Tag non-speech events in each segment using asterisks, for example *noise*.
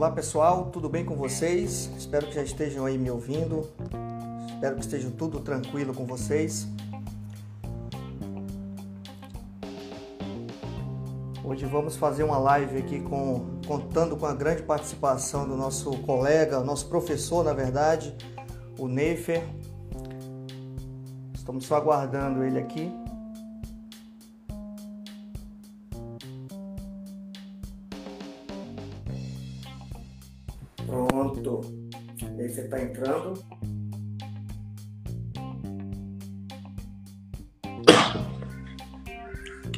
Olá pessoal, tudo bem com vocês? Espero que já estejam aí me ouvindo. Espero que estejam tudo tranquilo com vocês. Hoje vamos fazer uma live aqui com, contando com a grande participação do nosso colega, nosso professor, na verdade, o Neifer. Estamos só aguardando ele aqui.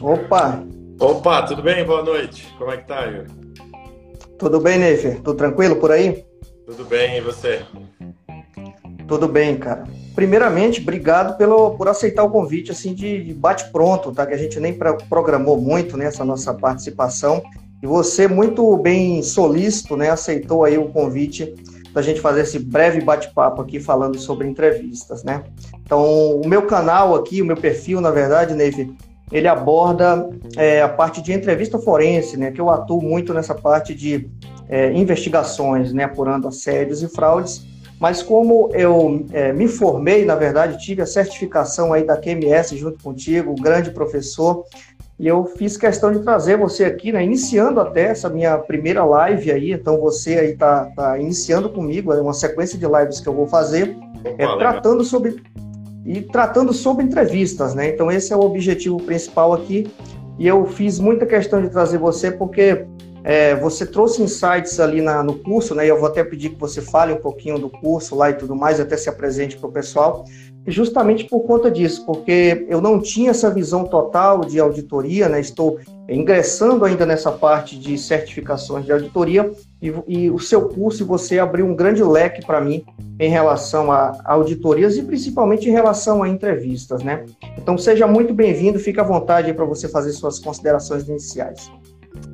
Opa! Opa, tudo bem? Boa noite. Como é que tá, Yuri? Tudo bem, Neifer? Tudo tranquilo por aí? Tudo bem, e você? Tudo bem, cara. Primeiramente, obrigado pelo, por aceitar o convite assim de, de bate-pronto, tá? Que a gente nem programou muito nessa nossa participação. E você, muito bem solícito, né? Aceitou aí o convite da gente fazer esse breve bate-papo aqui falando sobre entrevistas, né? Então, o meu canal aqui, o meu perfil, na verdade, Neifer, ele aborda é, a parte de entrevista forense, né, que eu atuo muito nessa parte de é, investigações, né, apurando assédios e fraudes, mas como eu é, me formei, na verdade, tive a certificação aí da QMS junto contigo, grande professor, e eu fiz questão de trazer você aqui, né, iniciando até essa minha primeira live aí, então você aí tá, tá iniciando comigo, é uma sequência de lives que eu vou fazer, é, tratando sobre e tratando sobre entrevistas, né? Então esse é o objetivo principal aqui e eu fiz muita questão de trazer você porque é, você trouxe insights ali na, no curso, né? Eu vou até pedir que você fale um pouquinho do curso lá e tudo mais, até se apresente para o pessoal, justamente por conta disso, porque eu não tinha essa visão total de auditoria, né? Estou ingressando ainda nessa parte de certificações de auditoria e, e o seu curso, você abriu um grande leque para mim em relação a auditorias e principalmente em relação a entrevistas, né? Então seja muito bem-vindo, fique à vontade para você fazer suas considerações iniciais.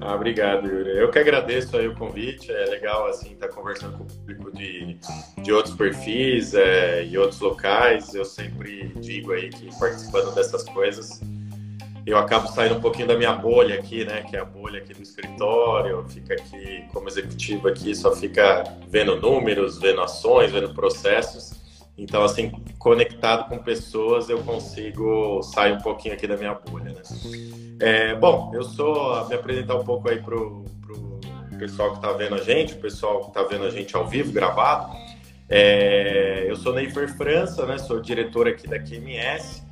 Ah, obrigado, Yuri. Eu que agradeço aí o convite. É legal assim estar tá conversando com o público de, de outros perfis é, e outros locais. Eu sempre digo aí que participando dessas coisas eu acabo saindo um pouquinho da minha bolha aqui, né? Que é a bolha aqui do escritório, fica aqui como executivo aqui, só fica vendo números, vendo ações, vendo processos. Então, assim, conectado com pessoas, eu consigo sair um pouquinho aqui da minha bolha, né? É, bom, eu sou, me apresentar um pouco aí pro, pro pessoal que está vendo a gente, o pessoal que está vendo a gente ao vivo, gravado. É, eu sou Neifer França, né? Sou diretor aqui da QMS.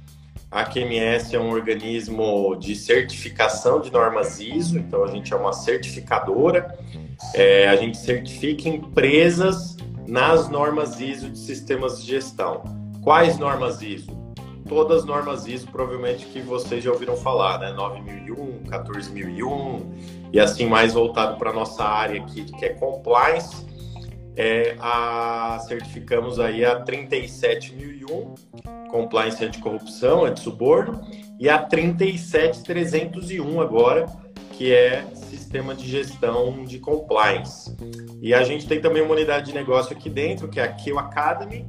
A QMS é um organismo de certificação de normas ISO, então a gente é uma certificadora. É, a gente certifica empresas nas normas ISO de sistemas de gestão. Quais normas ISO? Todas as normas ISO, provavelmente que vocês já ouviram falar, né? 9001, 14001 e assim mais voltado para nossa área aqui, que é compliance. É, a, certificamos aí a 37001, compliance anticorrupção, antissuborno, e a 37301 agora, que é sistema de gestão de compliance. E a gente tem também uma unidade de negócio aqui dentro, que é a Kill Academy,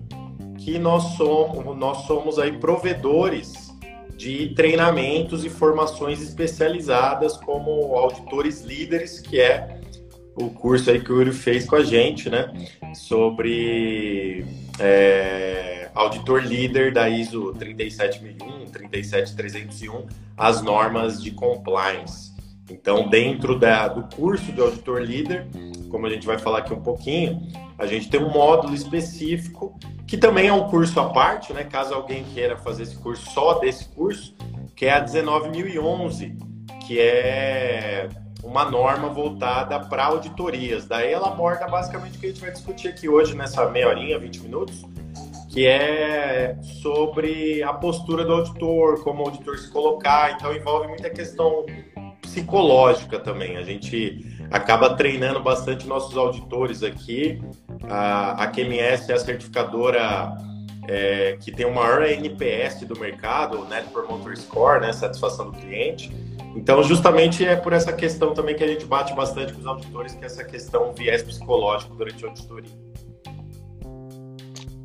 que nós somos, nós somos aí provedores de treinamentos e formações especializadas como auditores líderes, que é o curso aí que o Yuri fez com a gente, né? Sobre é, auditor líder da ISO 37001, 37301, as normas de compliance. Então, dentro da, do curso de auditor líder, como a gente vai falar aqui um pouquinho, a gente tem um módulo específico que também é um curso à parte, né? Caso alguém queira fazer esse curso só desse curso, que é a 19011, que é uma norma voltada para auditorias. Daí ela aborda basicamente o que a gente vai discutir aqui hoje nessa meia horinha, 20 minutos, que é sobre a postura do auditor, como o auditor se colocar. Então envolve muita questão psicológica também. A gente acaba treinando bastante nossos auditores aqui. A, a QMS é a certificadora é, que tem o maior NPS do mercado, o Net Promoter Score, né, satisfação do cliente. Então, justamente é por essa questão também que a gente bate bastante com os auditores, que é essa questão viés psicológico durante a auditoria.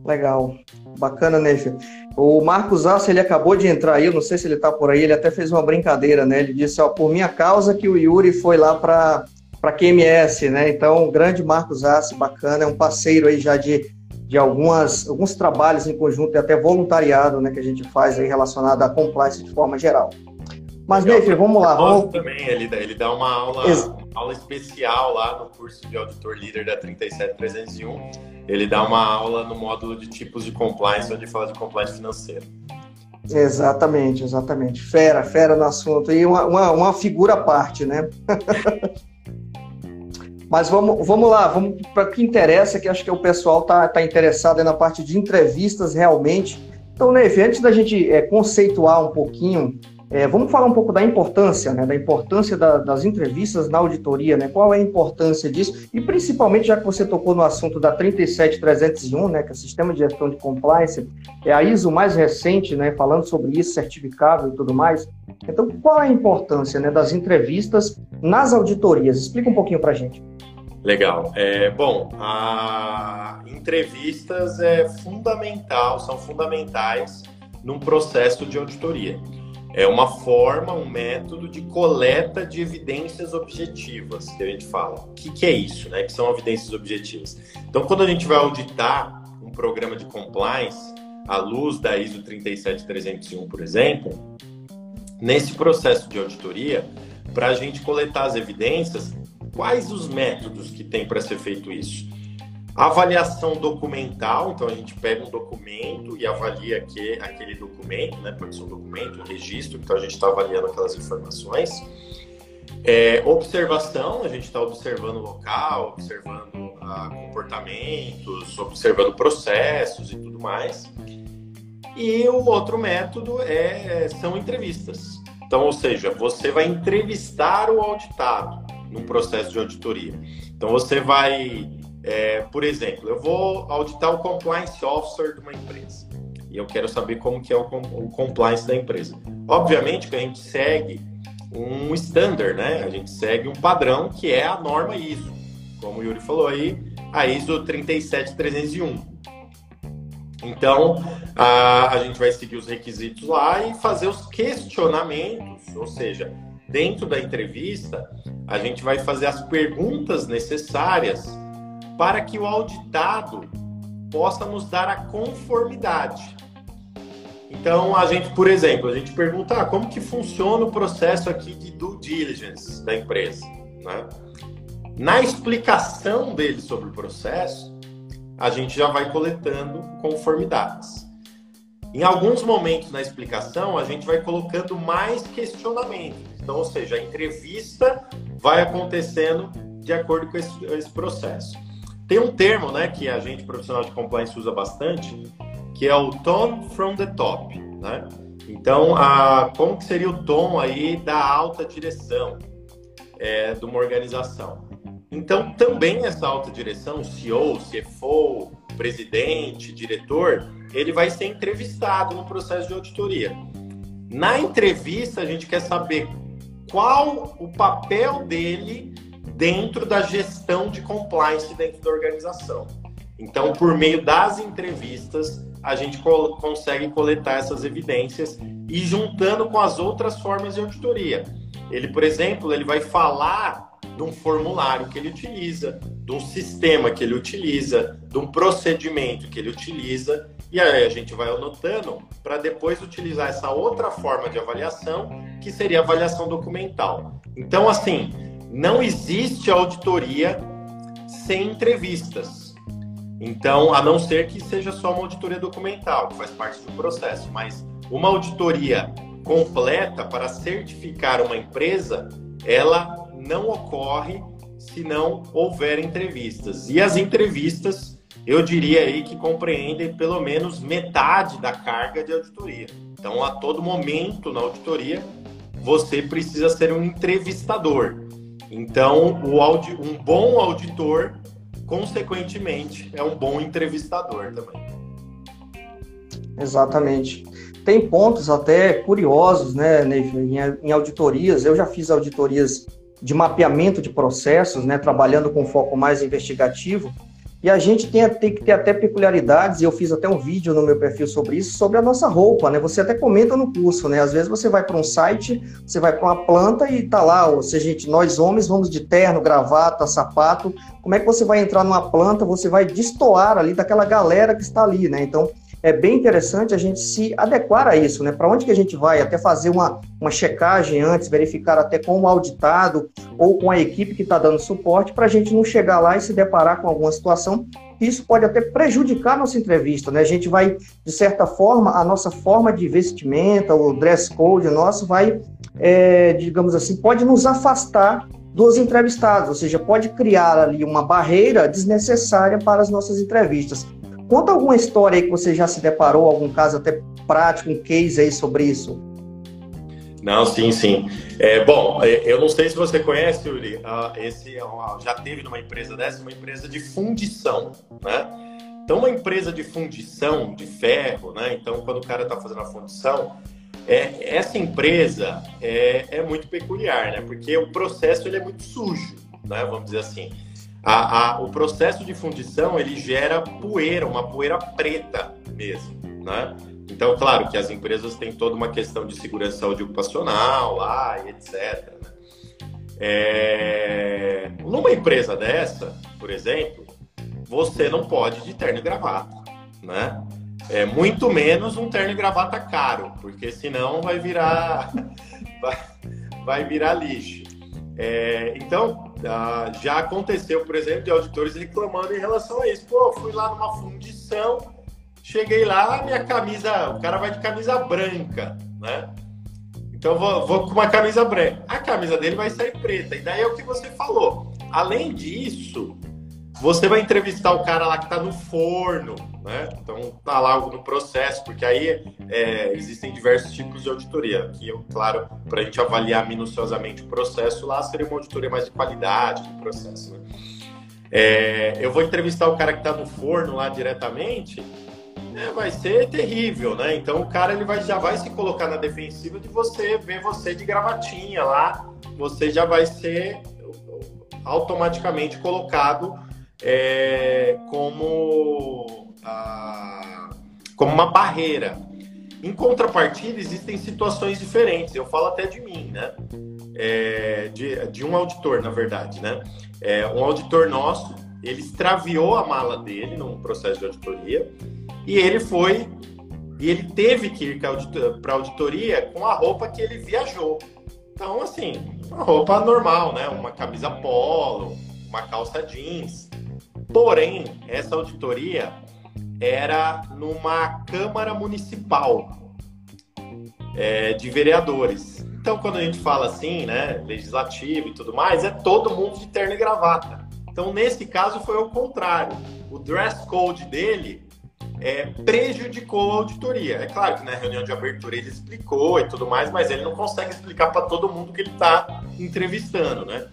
Legal, bacana, Nefe. O Marcos Assa, ele acabou de entrar aí, eu não sei se ele está por aí, ele até fez uma brincadeira, né? Ele disse, ó, por minha causa que o Yuri foi lá para para QMS, né? Então, grande Marcos Assi, bacana, é um parceiro aí já de, de algumas, alguns trabalhos em conjunto e até voluntariado, né, que a gente faz aí relacionado à compliance de forma geral. Mas, Neif, vamos lá. Vamos... também, ele dá, ele dá uma aula, uma aula especial lá no curso de auditor líder da 37301. Ele dá uma aula no módulo de tipos de compliance, onde fala de compliance financeira. Exatamente, exatamente. Fera, fera no assunto. E uma, uma, uma figura à parte, né? *laughs* Mas vamos, vamos lá, vamos para o que interessa, que acho que o pessoal está tá interessado na parte de entrevistas realmente. Então, Neve, antes da gente é, conceituar um pouquinho é, vamos falar um pouco da importância, né, da importância da, das entrevistas na auditoria, né, qual é a importância disso, e principalmente, já que você tocou no assunto da 37301, né, que é o Sistema de Gestão de Compliance, é a ISO mais recente, né, falando sobre isso, certificado e tudo mais. Então, qual é a importância né, das entrevistas nas auditorias? Explica um pouquinho para a gente. Legal. É, bom, a entrevistas é fundamental, são fundamentais num processo de auditoria é uma forma, um método de coleta de evidências objetivas, que a gente fala. O que, que é isso, né? Que são evidências objetivas. Então, quando a gente vai auditar um programa de compliance, à luz da ISO 37301, por exemplo, nesse processo de auditoria, para a gente coletar as evidências, quais os métodos que tem para ser feito isso? Avaliação documental, então a gente pega um documento e avalia que, aquele documento, né? Pode ser um documento, um registro, então a gente está avaliando aquelas informações. É, observação, a gente está observando o local, observando ah, comportamentos, observando processos e tudo mais. E o outro método é, são entrevistas. Então, ou seja, você vai entrevistar o auditado num processo de auditoria. Então, você vai é, por exemplo, eu vou auditar o compliance officer de uma empresa e eu quero saber como que é o, o compliance da empresa. Obviamente que a gente segue um standard, né? A gente segue um padrão que é a norma ISO, como o Yuri falou aí, a ISO 37301. Então, a, a gente vai seguir os requisitos lá e fazer os questionamentos, ou seja, dentro da entrevista, a gente vai fazer as perguntas necessárias para que o auditado possa nos dar a conformidade. Então, a gente, por exemplo, a gente pergunta ah, como que funciona o processo aqui de due diligence da empresa. Né? Na explicação dele sobre o processo, a gente já vai coletando conformidades. Em alguns momentos na explicação, a gente vai colocando mais questionamentos. Então, ou seja, a entrevista vai acontecendo de acordo com esse, esse processo. Tem um termo, né, que a gente profissional de compliance usa bastante, que é o tone from the top, né? Então, a, como que seria o tom aí da alta direção é, de uma organização? Então, também essa alta direção, CEO, CFO, presidente, diretor, ele vai ser entrevistado no processo de auditoria. Na entrevista, a gente quer saber qual o papel dele dentro da gestão de compliance dentro da organização. Então, por meio das entrevistas, a gente co consegue coletar essas evidências e juntando com as outras formas de auditoria. Ele, por exemplo, ele vai falar de um formulário que ele utiliza, de um sistema que ele utiliza, de um procedimento que ele utiliza, e aí a gente vai anotando para depois utilizar essa outra forma de avaliação, que seria a avaliação documental. Então, assim, não existe auditoria sem entrevistas. Então, a não ser que seja só uma auditoria documental, que faz parte do processo, mas uma auditoria completa para certificar uma empresa, ela não ocorre se não houver entrevistas. E as entrevistas, eu diria aí que compreendem pelo menos metade da carga de auditoria. Então, a todo momento na auditoria, você precisa ser um entrevistador. Então, o audi um bom auditor, consequentemente, é um bom entrevistador também. Exatamente. Tem pontos até curiosos, né, em, auditorias. Eu já fiz auditorias de mapeamento de processos, né, trabalhando com foco mais investigativo. E a gente tem, tem, que ter até peculiaridades, e eu fiz até um vídeo no meu perfil sobre isso, sobre a nossa roupa, né? Você até comenta no curso, né? Às vezes você vai para um site, você vai para uma planta e tá lá, ou seja, gente, nós homens vamos de terno, gravata, sapato. Como é que você vai entrar numa planta? Você vai destoar ali daquela galera que está ali, né? Então, é bem interessante a gente se adequar a isso, né? Para onde que a gente vai? Até fazer uma, uma checagem antes, verificar até com o auditado ou com a equipe que está dando suporte, para a gente não chegar lá e se deparar com alguma situação. Isso pode até prejudicar nossa entrevista, né? A gente vai, de certa forma, a nossa forma de vestimenta, o dress code nosso vai, é, digamos assim, pode nos afastar dos entrevistados, ou seja, pode criar ali uma barreira desnecessária para as nossas entrevistas. Conta alguma história aí que você já se deparou, algum caso até prático, um case aí sobre isso. Não, sim, sim. É, bom, é, eu não sei se você conhece, Yuri, uh, esse uh, já teve numa empresa dessa, uma empresa de fundição, né? Então, uma empresa de fundição de ferro, né? Então, quando o cara está fazendo a fundição, é, essa empresa é, é muito peculiar, né? Porque o processo ele é muito sujo, né? Vamos dizer assim a, a, o processo de fundição ele gera poeira, uma poeira preta mesmo, né? Então, claro que as empresas têm toda uma questão de segurança saúde ocupacional lá e etc. Né? É... Numa empresa dessa, por exemplo, você não pode de terno e gravata, né? É, muito menos um terno e gravata caro, porque senão vai virar *laughs* vai, virar lixo. É, então, ah, já aconteceu, por exemplo, de auditores reclamando em relação a isso. Pô, fui lá numa fundição, cheguei lá, minha camisa, o cara vai de camisa branca, né? Então vou, vou, com uma camisa branca. A camisa dele vai sair preta. E daí é o que você falou. Além disso, você vai entrevistar o cara lá que está no forno, né? Então tá lá no processo, porque aí é, existem diversos tipos de auditoria. Aqui, eu, claro, para a gente avaliar minuciosamente o processo, lá seria uma auditoria mais de qualidade do processo. Né? É, eu vou entrevistar o cara que está no forno lá diretamente, é, vai ser terrível, né? Então o cara ele vai, já vai se colocar na defensiva de você ver você de gravatinha lá, você já vai ser automaticamente colocado é, como, a, como uma barreira. Em contrapartida, existem situações diferentes. Eu falo até de mim, né? É, de, de, um auditor, na verdade, né? É, um auditor nosso, ele extraviou a mala dele num processo de auditoria e ele foi e ele teve que ir para auditoria com a roupa que ele viajou. Então, assim, uma roupa normal, né? Uma camisa polo, uma calça jeans. Porém, essa auditoria era numa Câmara Municipal é, de Vereadores. Então, quando a gente fala assim, né, legislativo e tudo mais, é todo mundo de terno e gravata. Então, nesse caso, foi o contrário. O dress code dele é, prejudicou a auditoria. É claro que na reunião de abertura ele explicou e tudo mais, mas ele não consegue explicar para todo mundo que ele está entrevistando, né?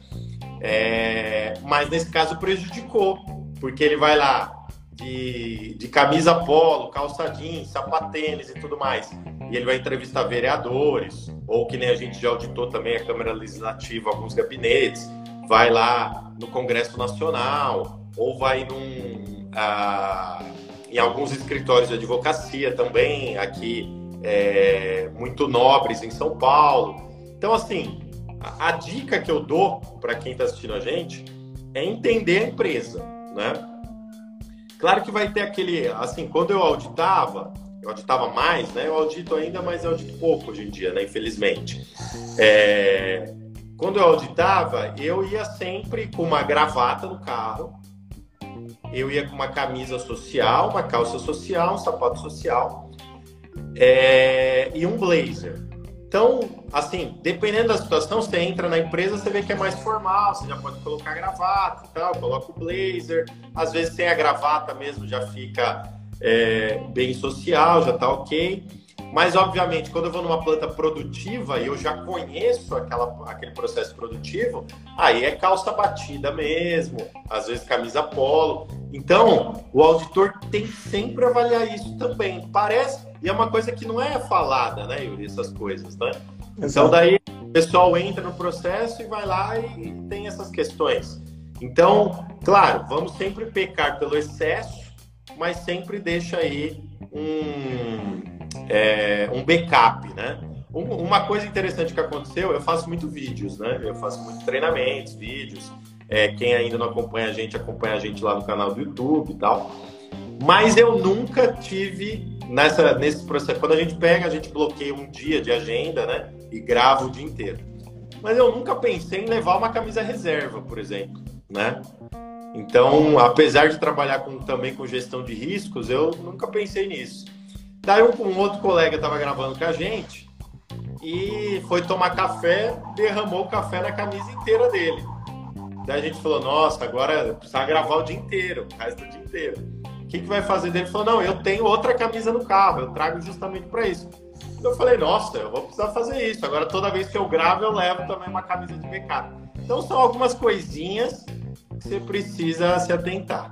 É, mas nesse caso prejudicou, porque ele vai lá de, de camisa polo, calça jeans, sapatênis e tudo mais. E ele vai entrevistar vereadores, ou que nem a gente já auditou também a Câmara Legislativa, alguns gabinetes, vai lá no Congresso Nacional, ou vai num, ah, em alguns escritórios de advocacia também, aqui é, muito nobres em São Paulo. Então, assim, a, a dica que eu dou para quem está assistindo a gente é entender a empresa né? Claro que vai ter aquele, assim, quando eu auditava, eu auditava mais, né? Eu audito ainda, mas eu audito pouco hoje em dia, né? Infelizmente. É... Quando eu auditava, eu ia sempre com uma gravata no carro, eu ia com uma camisa social, uma calça social, um sapato social é... e um blazer. Então, assim, dependendo da situação, você entra na empresa, você vê que é mais formal, você já pode colocar gravata e tal, coloca o blazer. Às vezes sem a gravata mesmo já fica é, bem social, já tá ok. Mas, obviamente, quando eu vou numa planta produtiva e eu já conheço aquela, aquele processo produtivo, aí é calça batida mesmo, às vezes camisa polo. Então, o auditor tem sempre avaliar isso também. Parece, e é uma coisa que não é falada, né, Yuri, essas coisas, né? Então, Exato. Então, daí o pessoal entra no processo e vai lá e, e tem essas questões. Então, claro, vamos sempre pecar pelo excesso, mas sempre deixa aí um, é, um backup, né? Uma coisa interessante que aconteceu, eu faço muito vídeos, né? Eu faço muitos treinamentos, vídeos. É, quem ainda não acompanha a gente, acompanha a gente lá no canal do YouTube e tal. Mas eu nunca tive nessa, nesse processo. Quando a gente pega, a gente bloqueia um dia de agenda, né? E grava o dia inteiro. Mas eu nunca pensei em levar uma camisa reserva, por exemplo, né? Então, apesar de trabalhar com, também com gestão de riscos, eu nunca pensei nisso. Daí um, outro colega estava gravando com a gente e foi tomar café, derramou o café na camisa inteira dele. Daí a gente falou, nossa, agora precisa gravar o dia inteiro, o resto do dia inteiro. O que, que vai fazer dele? Ele falou, não, eu tenho outra camisa no carro, eu trago justamente para isso. Eu falei, nossa, eu vou precisar fazer isso. Agora toda vez que eu gravo, eu levo também uma camisa de backup. Então são algumas coisinhas que você precisa se atentar.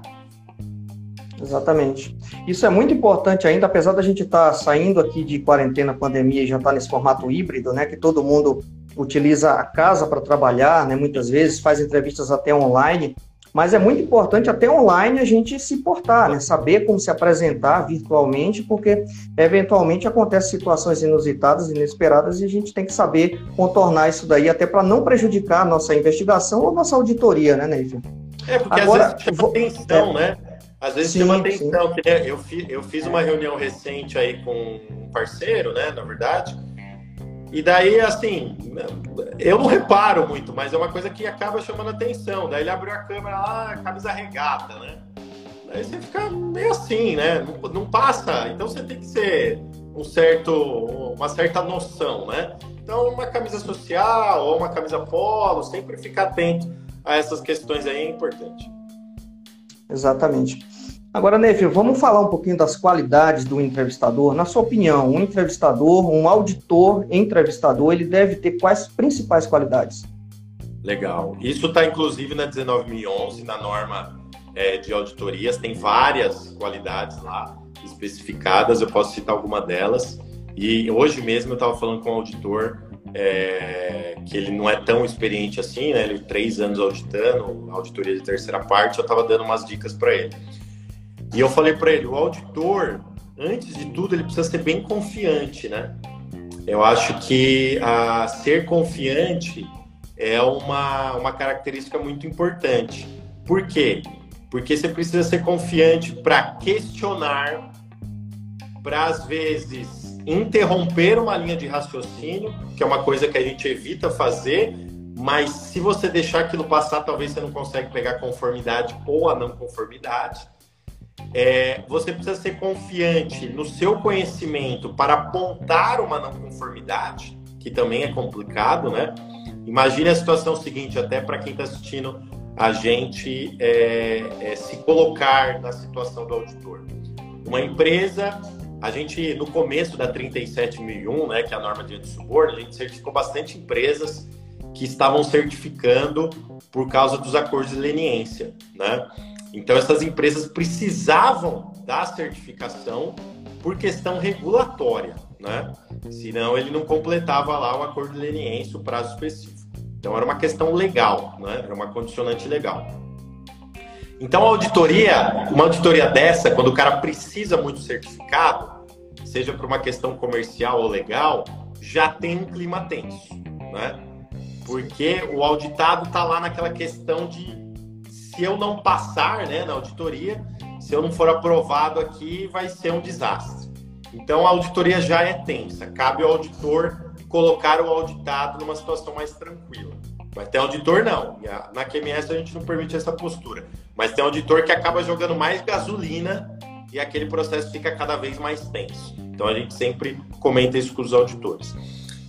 Exatamente. Isso é muito importante ainda, apesar da gente estar tá saindo aqui de quarentena, pandemia e já estar tá nesse formato híbrido, né, que todo mundo utiliza a casa para trabalhar, né, muitas vezes faz entrevistas até online, mas é muito importante até online a gente se portar, né, saber como se apresentar virtualmente, porque eventualmente acontecem situações inusitadas, inesperadas e a gente tem que saber contornar isso daí até para não prejudicar a nossa investigação ou nossa auditoria, né, Neif? É, porque Agora, às vezes chama atenção, né? Às vezes sim, chama atenção. Eu eu fiz uma reunião recente aí com um parceiro, né, na verdade, e daí, assim, eu não reparo muito, mas é uma coisa que acaba chamando atenção. Daí ele abriu a câmera lá, camisa regata, né? Daí você fica meio assim, né? Não, não, passa. Então você tem que ser um certo, uma certa noção, né? Então, uma camisa social ou uma camisa polo, sempre ficar atento a essas questões aí é importante. Exatamente. Agora, Neville, vamos falar um pouquinho das qualidades do entrevistador. Na sua opinião, um entrevistador, um auditor entrevistador, ele deve ter quais principais qualidades? Legal. Isso está inclusive na 19.011, na norma é, de auditorias, tem várias qualidades lá especificadas, eu posso citar alguma delas. E hoje mesmo eu estava falando com um auditor é, que ele não é tão experiente assim, né? Ele três anos auditando, auditoria de terceira parte, eu estava dando umas dicas para ele. E eu falei para ele, o auditor, antes de tudo, ele precisa ser bem confiante, né? Eu acho que a ser confiante é uma, uma característica muito importante. Por quê? Porque você precisa ser confiante para questionar, para às vezes interromper uma linha de raciocínio, que é uma coisa que a gente evita fazer, mas se você deixar aquilo passar, talvez você não consegue pegar conformidade ou a não conformidade é, você precisa ser confiante no seu conhecimento para apontar uma não conformidade, que também é complicado, né? Imagine a situação seguinte, até para quem está assistindo a gente é, é, se colocar na situação do auditor. Uma empresa, a gente no começo da 37001, né, que é a norma de antissuborno, a gente certificou bastante empresas que estavam certificando por causa dos acordos de leniência, né? Então, essas empresas precisavam da certificação por questão regulatória, né? Senão ele não completava lá o acordo de leniência, o prazo específico. Então, era uma questão legal, né? Era uma condicionante legal. Então, a auditoria, uma auditoria dessa, quando o cara precisa muito certificado, seja por uma questão comercial ou legal, já tem um clima tenso, né? Porque o auditado está lá naquela questão de se eu não passar né, na auditoria, se eu não for aprovado aqui, vai ser um desastre. Então a auditoria já é tensa. Cabe ao auditor colocar o auditado numa situação mais tranquila. Mas tem auditor não. Na QMS a gente não permite essa postura. Mas tem auditor que acaba jogando mais gasolina e aquele processo fica cada vez mais tenso. Então a gente sempre comenta isso com os auditores.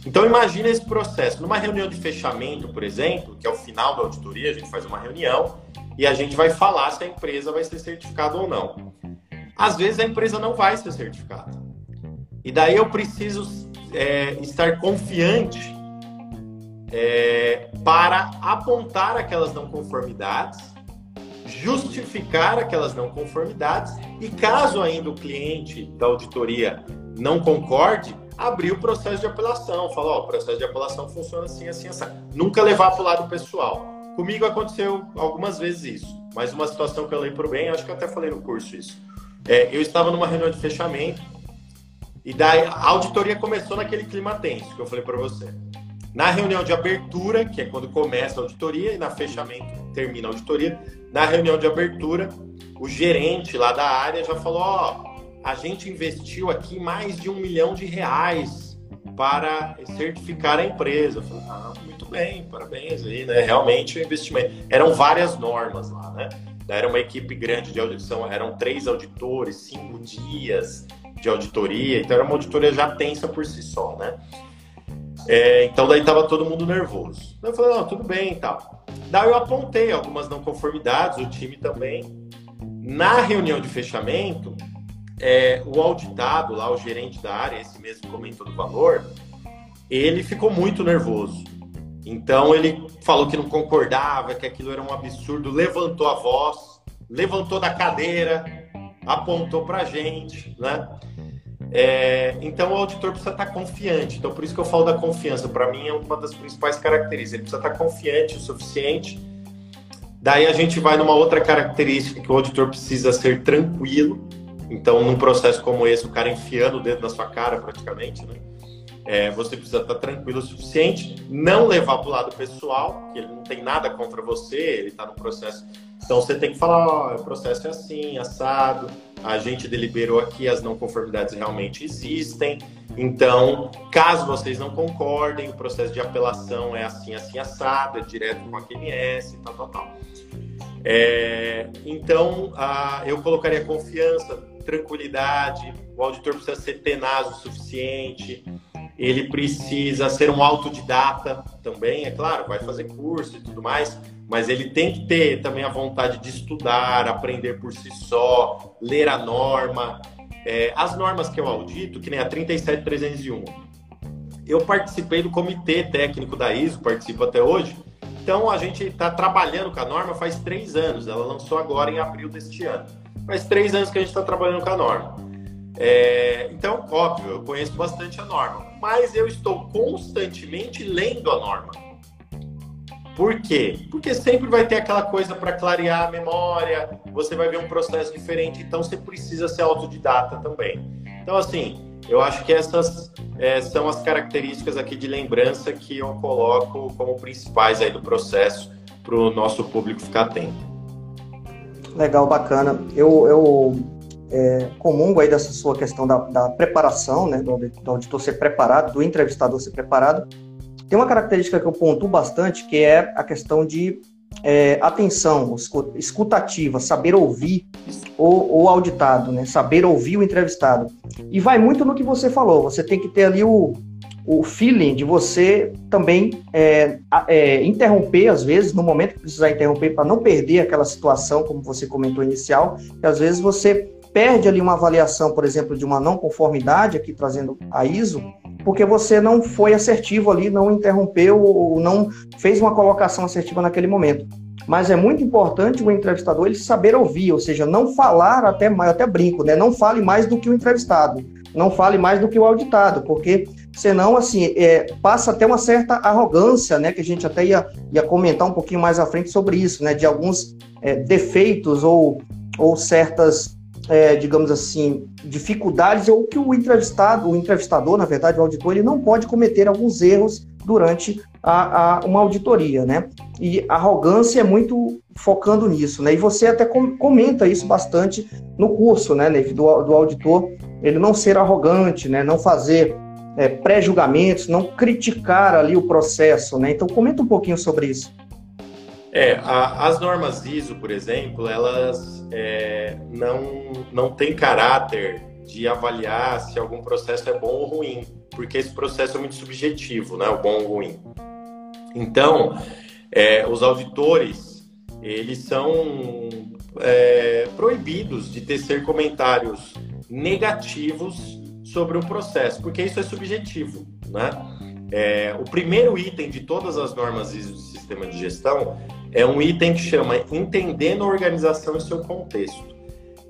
Então imagine esse processo. Numa reunião de fechamento, por exemplo, que é o final da auditoria, a gente faz uma reunião e a gente vai falar se a empresa vai ser certificada ou não. Às vezes a empresa não vai ser certificada. E daí eu preciso é, estar confiante é, para apontar aquelas não conformidades, justificar aquelas não conformidades e caso ainda o cliente da auditoria não concorde, abrir o processo de apelação, falar, ó, o processo de apelação funciona assim, assim, assim. Nunca levar para o lado pessoal Comigo aconteceu algumas vezes isso, mas uma situação que eu lembro bem, acho que até falei no curso isso. É, eu estava numa reunião de fechamento e daí a auditoria começou naquele clima tenso que eu falei para você. Na reunião de abertura, que é quando começa a auditoria, e na fechamento termina a auditoria, na reunião de abertura, o gerente lá da área já falou: ó, a gente investiu aqui mais de um milhão de reais para certificar a empresa. Eu falei, ah, muito bem, parabéns aí, né? Realmente o investimento. Eram várias normas lá, né? Era uma equipe grande de audição, eram três auditores, cinco dias de auditoria, então era uma auditoria já tensa por si só, né? É, então daí tava todo mundo nervoso. Eu falei, não, tudo bem e tal. Daí eu apontei algumas não conformidades, o time também. Na reunião de fechamento, é, o auditado lá, o gerente da área, esse mesmo comentou do valor, ele ficou muito nervoso. Então ele falou que não concordava, que aquilo era um absurdo, levantou a voz, levantou da cadeira, apontou para a gente, né? É, então o auditor precisa estar confiante. Então por isso que eu falo da confiança. Para mim é uma das principais características. Ele precisa estar confiante o suficiente. Daí a gente vai numa outra característica que o auditor precisa ser tranquilo. Então, num processo como esse, o cara enfiando o dedo na sua cara, praticamente, né? É, você precisa estar tranquilo o suficiente, não levar para o lado pessoal, que ele não tem nada contra você, ele está no processo. Então, você tem que falar: ó, o processo é assim, assado, a gente deliberou aqui, as não conformidades realmente existem. Então, caso vocês não concordem, o processo de apelação é assim, assim, assado, é direto com a QMS, tal, tal, tal. É, então, a, eu colocaria confiança, tranquilidade, o auditor precisa ser tenaz o suficiente, ele precisa ser um autodidata também, é claro, vai fazer curso e tudo mais, mas ele tem que ter também a vontade de estudar, aprender por si só, ler a norma. É, as normas que eu audito, que nem a 37301, eu participei do comitê técnico da ISO, participo até hoje, então a gente está trabalhando com a norma faz três anos, ela lançou agora em abril deste ano. Faz três anos que a gente está trabalhando com a norma. É, então, óbvio, eu conheço bastante a norma, mas eu estou constantemente lendo a norma. Por quê? Porque sempre vai ter aquela coisa para clarear a memória, você vai ver um processo diferente, então você precisa ser autodidata também. Então, assim, eu acho que essas é, são as características aqui de lembrança que eu coloco como principais aí do processo para o nosso público ficar atento. Legal, bacana. Eu, eu é, aí dessa sua questão da, da preparação, né, do, do auditor ser preparado, do entrevistador ser preparado. Tem uma característica que eu pontuo bastante, que é a questão de é, atenção, escutativa, saber ouvir o, o, auditado, né? saber ouvir o entrevistado. E vai muito no que você falou, você tem que ter ali o, o feeling de você também é, é, interromper, às vezes, no momento que precisar interromper, para não perder aquela situação, como você comentou inicial, que às vezes você perde ali uma avaliação, por exemplo, de uma não conformidade, aqui trazendo a ISO, porque você não foi assertivo ali, não interrompeu ou não fez uma colocação assertiva naquele momento. Mas é muito importante o entrevistador ele saber ouvir, ou seja, não falar até mais, até brinco, né? Não fale mais do que o entrevistado, não fale mais do que o auditado, porque senão, assim, é, passa até uma certa arrogância, né, que a gente até ia, ia comentar um pouquinho mais à frente sobre isso, né, de alguns é, defeitos ou, ou certas, é, digamos assim, dificuldades, ou que o entrevistado, o entrevistador, na verdade, o auditor, ele não pode cometer alguns erros durante a, a, uma auditoria, né? E arrogância é muito focando nisso, né? E você até comenta isso bastante no curso, né, Neve, do, do auditor, ele não ser arrogante, né? Não fazer é, pré-julgamentos, não criticar ali o processo, né? Então comenta um pouquinho sobre isso. É, a, as normas ISO, por exemplo, elas é, não, não têm caráter de avaliar se algum processo é bom ou ruim, porque esse processo é muito subjetivo, né? O bom ou ruim. Então, é, os auditores, eles são é, proibidos de tecer comentários negativos sobre o processo, porque isso é subjetivo, né? É, o primeiro item de todas as normas ISO do sistema de gestão é um item que chama Entendendo a Organização e seu Contexto.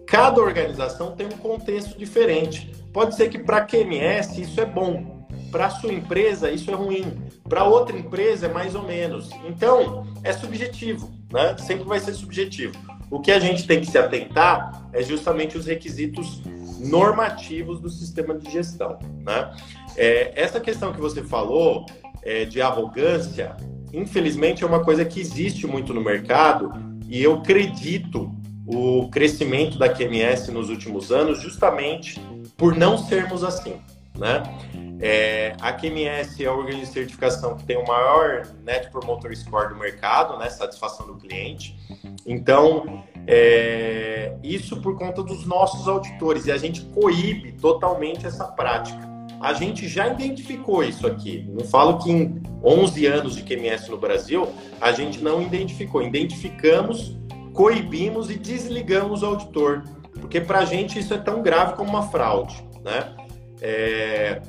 Cada organização tem um contexto diferente. Pode ser que para QMS isso é bom, para sua empresa isso é ruim, para outra empresa é mais ou menos. Então, é subjetivo, né? Sempre vai ser subjetivo. O que a gente tem que se atentar é justamente os requisitos normativos do sistema de gestão, né? É, essa questão que você falou é, de arrogância, infelizmente é uma coisa que existe muito no mercado e eu acredito o crescimento da QMS nos últimos anos justamente por não sermos assim, né? É, a QMS é a organização de certificação que tem o maior Net Promoter Score do mercado, né? Satisfação do cliente. Então, é, isso por conta dos nossos auditores e a gente coíbe totalmente essa prática. A gente já identificou isso aqui. Não falo que em 11 anos de QMS no Brasil, a gente não identificou. Identificamos, coibimos e desligamos o auditor. Porque para a gente isso é tão grave como uma fraude, né? É,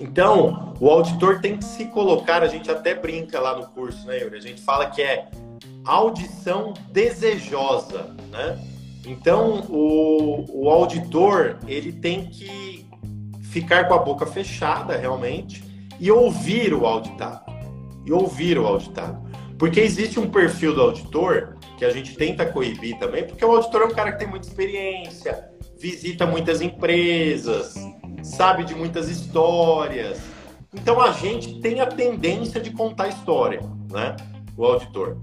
então, o auditor tem que se colocar, a gente até brinca lá no curso, né, Yuri? A gente fala que é audição desejosa, né? Então, o, o auditor, ele tem que ficar com a boca fechada, realmente, e ouvir o auditado. E ouvir o auditado. Porque existe um perfil do auditor que a gente tenta coibir também, porque o auditor é um cara que tem muita experiência, visita muitas empresas, sabe de muitas histórias. Então a gente tem a tendência de contar história, né? O auditor.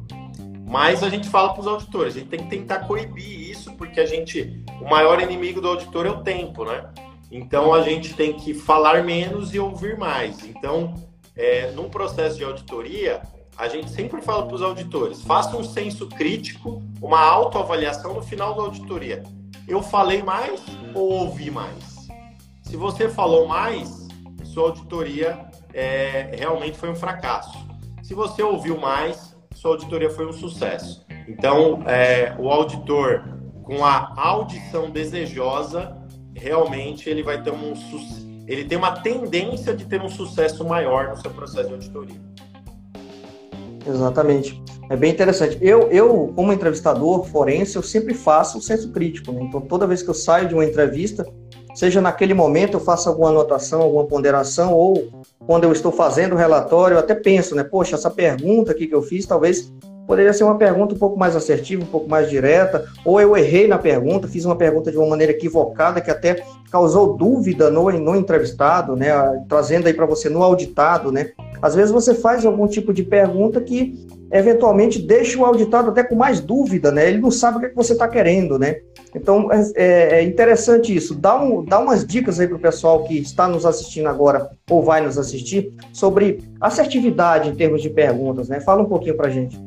Mas a gente fala para os auditores, a gente tem que tentar coibir isso, porque a gente, o maior inimigo do auditor é o tempo, né? Então a gente tem que falar menos e ouvir mais. Então, é, num processo de auditoria, a gente sempre fala para os auditores: faça um senso crítico, uma autoavaliação no final da auditoria. Eu falei mais ou ouvi mais? Se você falou mais, sua auditoria é, realmente foi um fracasso. Se você ouviu mais, sua auditoria foi um sucesso. Então, é, o auditor com a audição desejosa, realmente ele vai ter um ele tem uma tendência de ter um sucesso maior no seu processo de auditoria. Exatamente. É bem interessante. Eu, eu como entrevistador forense, eu sempre faço o senso crítico. Né? Então, toda vez que eu saio de uma entrevista, seja naquele momento eu faço alguma anotação, alguma ponderação, ou quando eu estou fazendo o relatório, eu até penso, né? Poxa, essa pergunta aqui que eu fiz talvez poderia ser uma pergunta um pouco mais assertiva, um pouco mais direta, ou eu errei na pergunta, fiz uma pergunta de uma maneira equivocada que até causou dúvida no, no entrevistado, né? Trazendo aí para você no auditado, né? Às vezes você faz algum tipo de pergunta que eventualmente deixa o auditado até com mais dúvida, né? Ele não sabe o que, é que você está querendo, né? Então é, é, é, interessante isso. Dá, um, dá umas dicas aí para o pessoal que está nos assistindo agora ou vai nos assistir sobre assertividade em termos de perguntas, né? Fala um pouquinho para gente.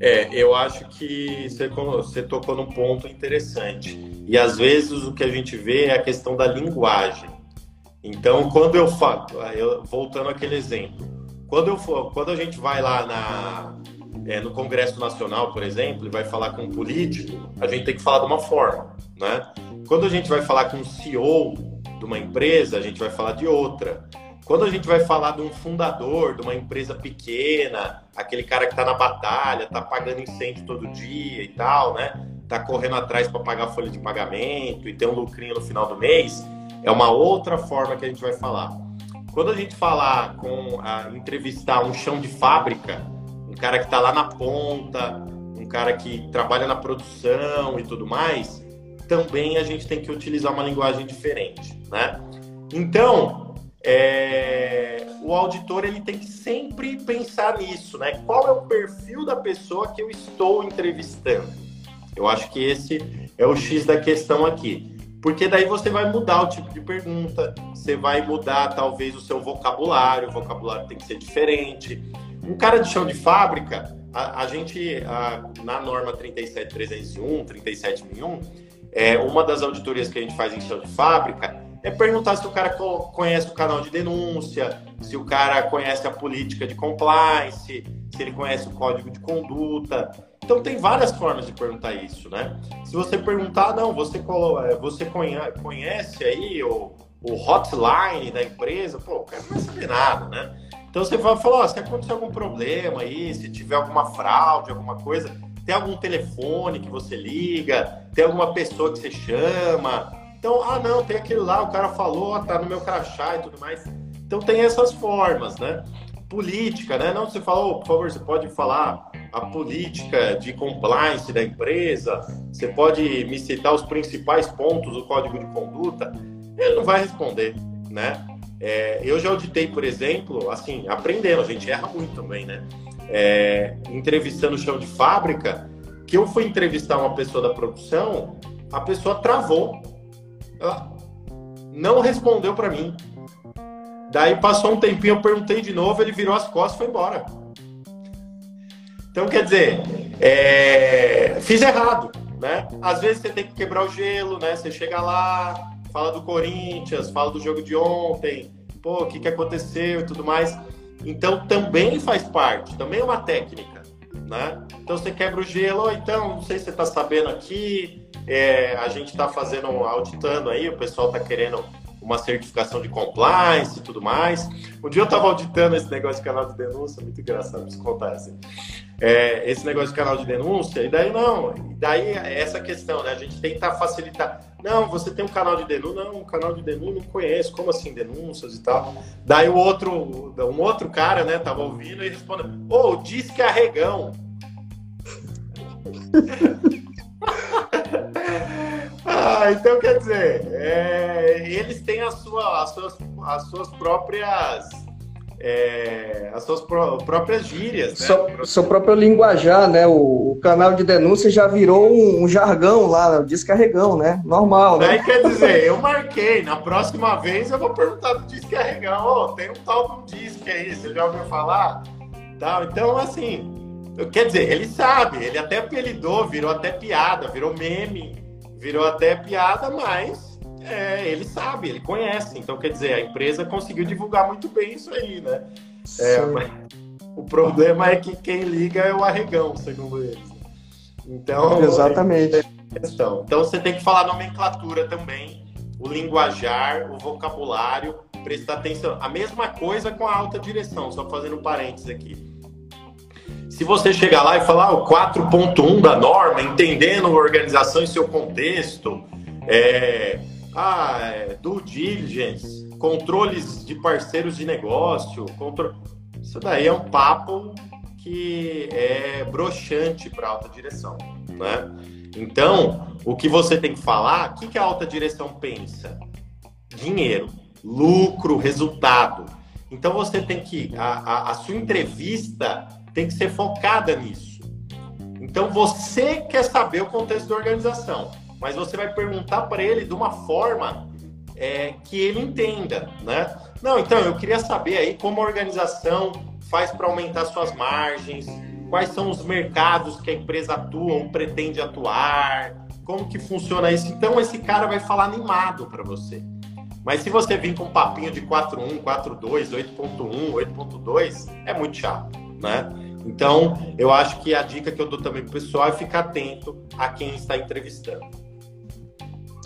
É, eu acho que você, você tocou num ponto interessante. E às vezes o que a gente vê é a questão da linguagem. Então, quando eu falo, voltando àquele exemplo, quando, eu for, quando a gente vai lá na, é, no Congresso Nacional, por exemplo, e vai falar com um político, a gente tem que falar de uma forma, né? Quando a gente vai falar com um CEO de uma empresa, a gente vai falar de outra. Quando a gente vai falar de um fundador de uma empresa pequena, aquele cara que está na batalha, está pagando incêndio todo dia e tal, né? Está correndo atrás para pagar a folha de pagamento e ter um lucrinho no final do mês, é uma outra forma que a gente vai falar. Quando a gente falar com a, entrevistar um chão de fábrica, cara que está lá na ponta, um cara que trabalha na produção e tudo mais, também a gente tem que utilizar uma linguagem diferente, né? Então, é, o auditor ele tem que sempre pensar nisso, né? Qual é o perfil da pessoa que eu estou entrevistando? Eu acho que esse é o X da questão aqui. Porque daí você vai mudar o tipo de pergunta, você vai mudar talvez o seu vocabulário, o vocabulário tem que ser diferente. Um cara de chão de fábrica, a, a gente, a, na norma 37301, 37001, é, uma das auditorias que a gente faz em chão de fábrica é perguntar se o cara conhece o canal de denúncia, se o cara conhece a política de compliance, se ele conhece o código de conduta. Então tem várias formas de perguntar isso, né? Se você perguntar, não, você, é, você conhece aí o, o hotline da empresa, pô, o cara não vai saber nada, né? Então você vai falar, oh, se acontecer algum problema aí, se tiver alguma fraude, alguma coisa, tem algum telefone que você liga, tem alguma pessoa que você chama. Então, ah não, tem aquele lá, o cara falou, tá no meu crachá e tudo mais. Então tem essas formas, né? Política, né? Não, você falou, por favor, você pode falar a política de compliance da empresa, você pode me citar os principais pontos do código de conduta? Ele não vai responder, né? É, eu já auditei, por exemplo, assim, aprendendo, a gente erra muito também, né? É, entrevistando o chão de fábrica, que eu fui entrevistar uma pessoa da produção, a pessoa travou. Ela não respondeu para mim. Daí passou um tempinho, eu perguntei de novo, ele virou as costas e foi embora. Então, quer dizer, é... fiz errado, né? Às vezes você tem que quebrar o gelo, né? Você chega lá, fala do Corinthians, fala do jogo de ontem, pô, o que, que aconteceu e tudo mais. Então, também faz parte, também é uma técnica, né? Então, você quebra o gelo, então, não sei se você está sabendo aqui, é, a gente está fazendo, auditando aí, o pessoal está querendo uma certificação de compliance e tudo mais. Um dia eu estava auditando esse negócio de canal de denúncia, muito engraçado, preciso contar assim. É, esse negócio de canal de denúncia, e daí não, e daí essa questão, né? A gente tenta facilitar. Não, você tem um canal de denúncia? Não, um canal de denúncia não conheço, como assim, denúncias e tal. Daí o outro, um outro cara, né, tava ouvindo e respondeu, ô, oh, diz que é arregão. *laughs* Ah, então quer dizer, é, eles têm a sua, as, suas, as suas próprias. É, as suas pró próprias gírias, né? Seu, seu, próprio linguajar, né? O, o, canal de denúncia já virou um, um jargão lá, descarregão, né? Normal, né? Quer dizer, eu marquei, na próxima vez eu vou perguntar do descarregão, oh, tem um tal de um disque aí, você já ouviu falar? Então, assim, quer dizer, ele sabe, ele até apelidou, virou até piada, virou meme virou até piada, mas é, ele sabe, ele conhece. Então, quer dizer, a empresa conseguiu divulgar muito bem isso aí, né? É, mas o problema é que quem liga é o arregão, segundo eles. Então, exatamente. É questão. Então, você tem que falar nomenclatura também, o linguajar, o vocabulário, prestar atenção. A mesma coisa com a alta direção, só fazendo um parênteses aqui. Se você chegar lá e falar o 4.1 da norma, entendendo a organização e seu contexto, é, ah, é, due diligence, controles de parceiros de negócio, controle... isso daí é um papo que é broxante para a alta direção, né? Então, o que você tem que falar, o que, que a alta direção pensa? Dinheiro, lucro, resultado. Então você tem que a, a, a sua entrevista tem que ser focada nisso. Então você quer saber o contexto da organização, mas você vai perguntar para ele de uma forma é, que ele entenda, né? Não, então eu queria saber aí como a organização faz para aumentar suas margens, quais são os mercados que a empresa atua ou pretende atuar, como que funciona isso. Então esse cara vai falar animado para você. Mas se você vir com um papinho de 4.1, 4.2, 8.1, 8.2, é muito chato né? Então, eu acho que a dica que eu dou também para o pessoal é ficar atento a quem está entrevistando.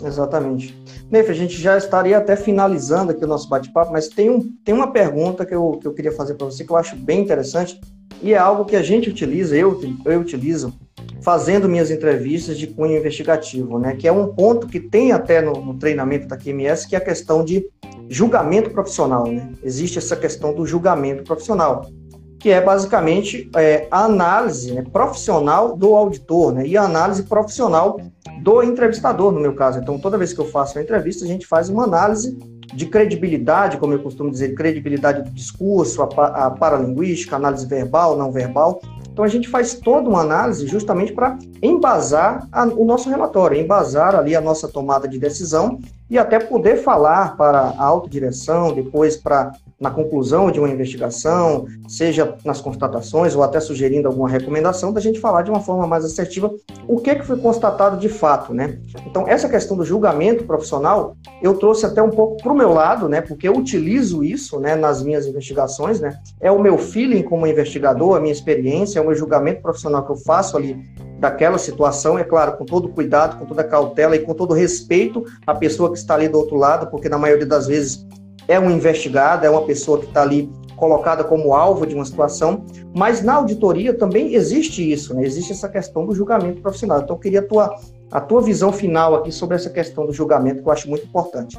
Exatamente. Neif, a gente já estaria até finalizando aqui o nosso bate-papo, mas tem, um, tem uma pergunta que eu, que eu queria fazer para você que eu acho bem interessante e é algo que a gente utiliza, eu, eu utilizo, fazendo minhas entrevistas de cunho investigativo, né? Que é um ponto que tem até no, no treinamento da QMS, que é a questão de julgamento profissional, né? Existe essa questão do julgamento profissional que é basicamente é, a análise né, profissional do auditor né, e a análise profissional do entrevistador, no meu caso. Então, toda vez que eu faço uma entrevista, a gente faz uma análise de credibilidade, como eu costumo dizer, credibilidade do discurso, a, a paralinguística, análise verbal, não verbal. Então, a gente faz toda uma análise justamente para embasar a, o nosso relatório, embasar ali a nossa tomada de decisão e até poder falar para a autodireção, depois para na conclusão de uma investigação, seja nas constatações ou até sugerindo alguma recomendação, da gente falar de uma forma mais assertiva o que, que foi constatado de fato, né? Então, essa questão do julgamento profissional, eu trouxe até um pouco para o meu lado, né? Porque eu utilizo isso, né, nas minhas investigações, né? É o meu feeling como investigador, a minha experiência, é o meu julgamento profissional que eu faço ali daquela situação, é claro, com todo cuidado, com toda cautela e com todo respeito à pessoa que está ali do outro lado, porque na maioria das vezes é um investigado, é uma pessoa que está ali colocada como alvo de uma situação, mas na auditoria também existe isso, né? existe essa questão do julgamento profissional. Então, eu queria a tua, a tua visão final aqui sobre essa questão do julgamento, que eu acho muito importante.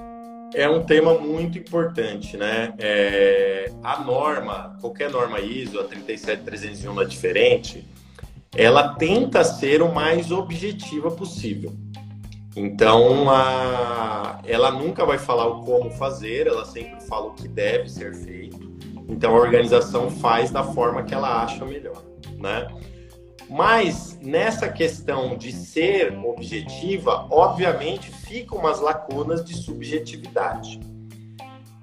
É um tema muito importante, né? É, a norma, qualquer norma ISO, a 37301 é diferente, ela tenta ser o mais objetiva possível. Então, a, ela nunca vai falar o como fazer, ela sempre fala o que deve ser feito. Então, a organização faz da forma que ela acha melhor, né? Mas nessa questão de ser objetiva, obviamente ficam umas lacunas de subjetividade.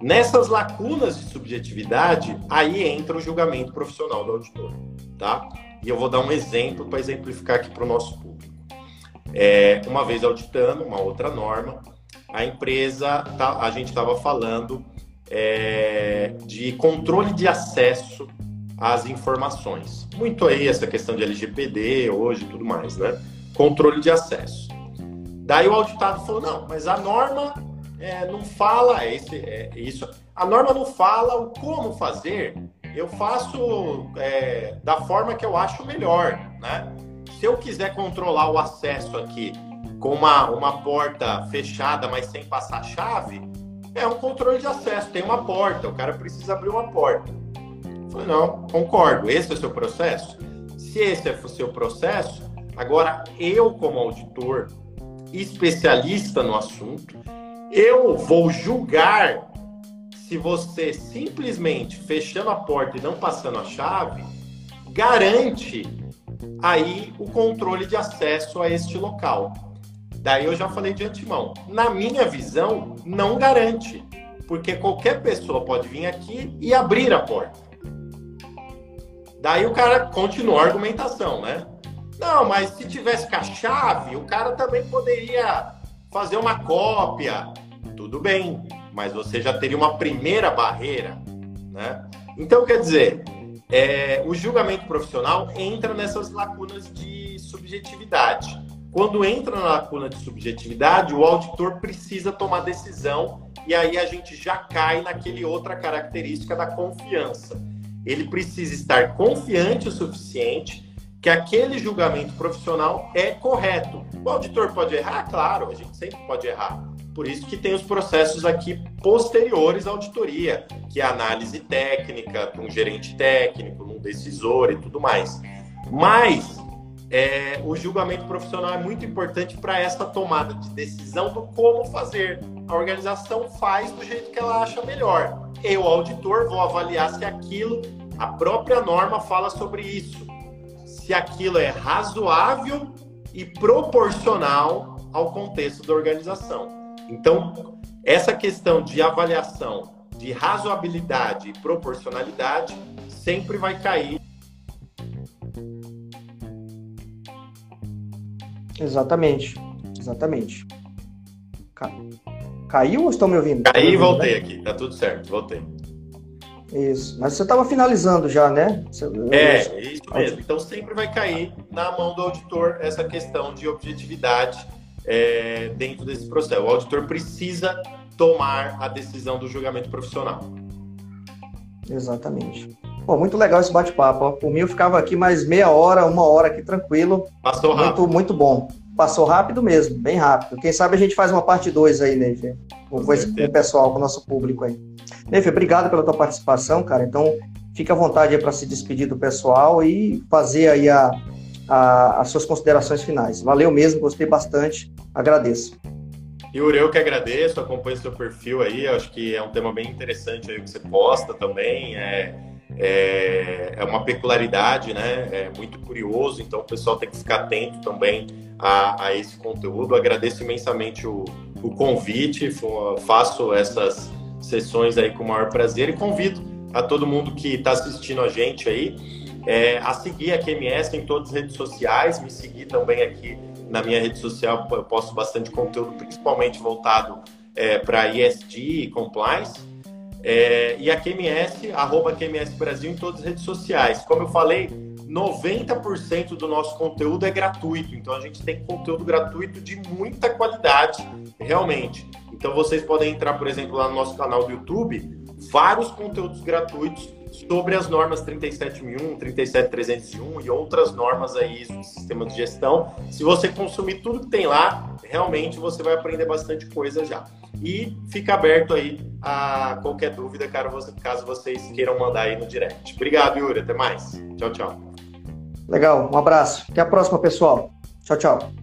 Nessas lacunas de subjetividade, aí entra o julgamento profissional do auditor, tá? E eu vou dar um exemplo para exemplificar aqui para o nosso público. É, uma vez auditando uma outra norma, a empresa, tá, a gente estava falando é, de controle de acesso às informações. Muito aí essa questão de LGPD hoje tudo mais, né? Controle de acesso. Daí o auditado falou: não, mas a norma é, não fala esse, é, isso. A norma não fala o como fazer. Eu faço é, da forma que eu acho melhor, né? Se eu quiser controlar o acesso aqui com uma, uma porta fechada, mas sem passar chave, é um controle de acesso. Tem uma porta, o cara precisa abrir uma porta. Eu falei, não, concordo. Esse é o seu processo? Se esse é o seu processo, agora eu, como auditor, especialista no assunto, eu vou julgar se você simplesmente fechando a porta e não passando a chave, garante aí o controle de acesso a este local. Daí eu já falei de antemão. Na minha visão, não garante, porque qualquer pessoa pode vir aqui e abrir a porta. Daí o cara continua a argumentação, né? Não, mas se tivesse com a chave, o cara também poderia fazer uma cópia. Tudo bem, mas você já teria uma primeira barreira, né? Então, quer dizer, é, o julgamento profissional entra nessas lacunas de subjetividade. Quando entra na lacuna de subjetividade, o auditor precisa tomar decisão e aí a gente já cai naquele outra característica da confiança. Ele precisa estar confiante o suficiente que aquele julgamento profissional é correto. O auditor pode errar? Claro, a gente sempre pode errar. Por isso que tem os processos aqui posteriores à auditoria, que é análise técnica, um gerente técnico, um decisor e tudo mais. Mas é, o julgamento profissional é muito importante para essa tomada de decisão do como fazer. A organização faz do jeito que ela acha melhor. Eu, auditor, vou avaliar se aquilo, a própria norma fala sobre isso se aquilo é razoável e proporcional ao contexto da organização. Então, essa questão de avaliação de razoabilidade e proporcionalidade sempre vai cair. Exatamente, exatamente. Caiu ou estão me ouvindo? Caí e voltei aqui, tá tudo certo, voltei. Isso. Mas você estava finalizando já, né? Você... É, isso mesmo. Então sempre vai cair na mão do auditor essa questão de objetividade é, dentro desse processo. O auditor precisa tomar a decisão do julgamento profissional. Exatamente. Pô, muito legal esse bate-papo. Por mim, eu ficava aqui mais meia hora, uma hora aqui tranquilo. Passou rápido. Muito, muito bom. Passou rápido mesmo, bem rápido. Quem sabe a gente faz uma parte 2 aí, Neife, com, com o pessoal, com o nosso público aí. Neife, obrigado pela tua participação, cara. Então, fica à vontade para se despedir do pessoal e fazer aí a, a, as suas considerações finais. Valeu mesmo, gostei bastante, agradeço. Yuri, eu que agradeço, acompanho seu perfil aí, acho que é um tema bem interessante aí que você posta também, é, é, é uma peculiaridade, né, é muito curioso, então o pessoal tem que ficar atento também a, a esse conteúdo. Agradeço imensamente o, o convite, faço essas sessões aí com o maior prazer e convido a todo mundo que está assistindo a gente aí é, a seguir a QMS em todas as redes sociais, me seguir também aqui na minha rede social, eu posto bastante conteúdo, principalmente voltado é, para ESG e compliance. É, e a QMS, arroba QMS Brasil em todas as redes sociais. Como eu falei, 90% do nosso conteúdo é gratuito, então a gente tem conteúdo gratuito de muita qualidade, realmente. Então vocês podem entrar, por exemplo, lá no nosso canal do YouTube, vários conteúdos gratuitos sobre as normas 37001, 37301 e outras normas aí do sistema de gestão. Se você consumir tudo que tem lá, realmente você vai aprender bastante coisa já. E fica aberto aí a qualquer dúvida, caso vocês queiram mandar aí no direct. Obrigado, Yuri. Até mais. Tchau, tchau. Legal. Um abraço. Até a próxima, pessoal. Tchau, tchau.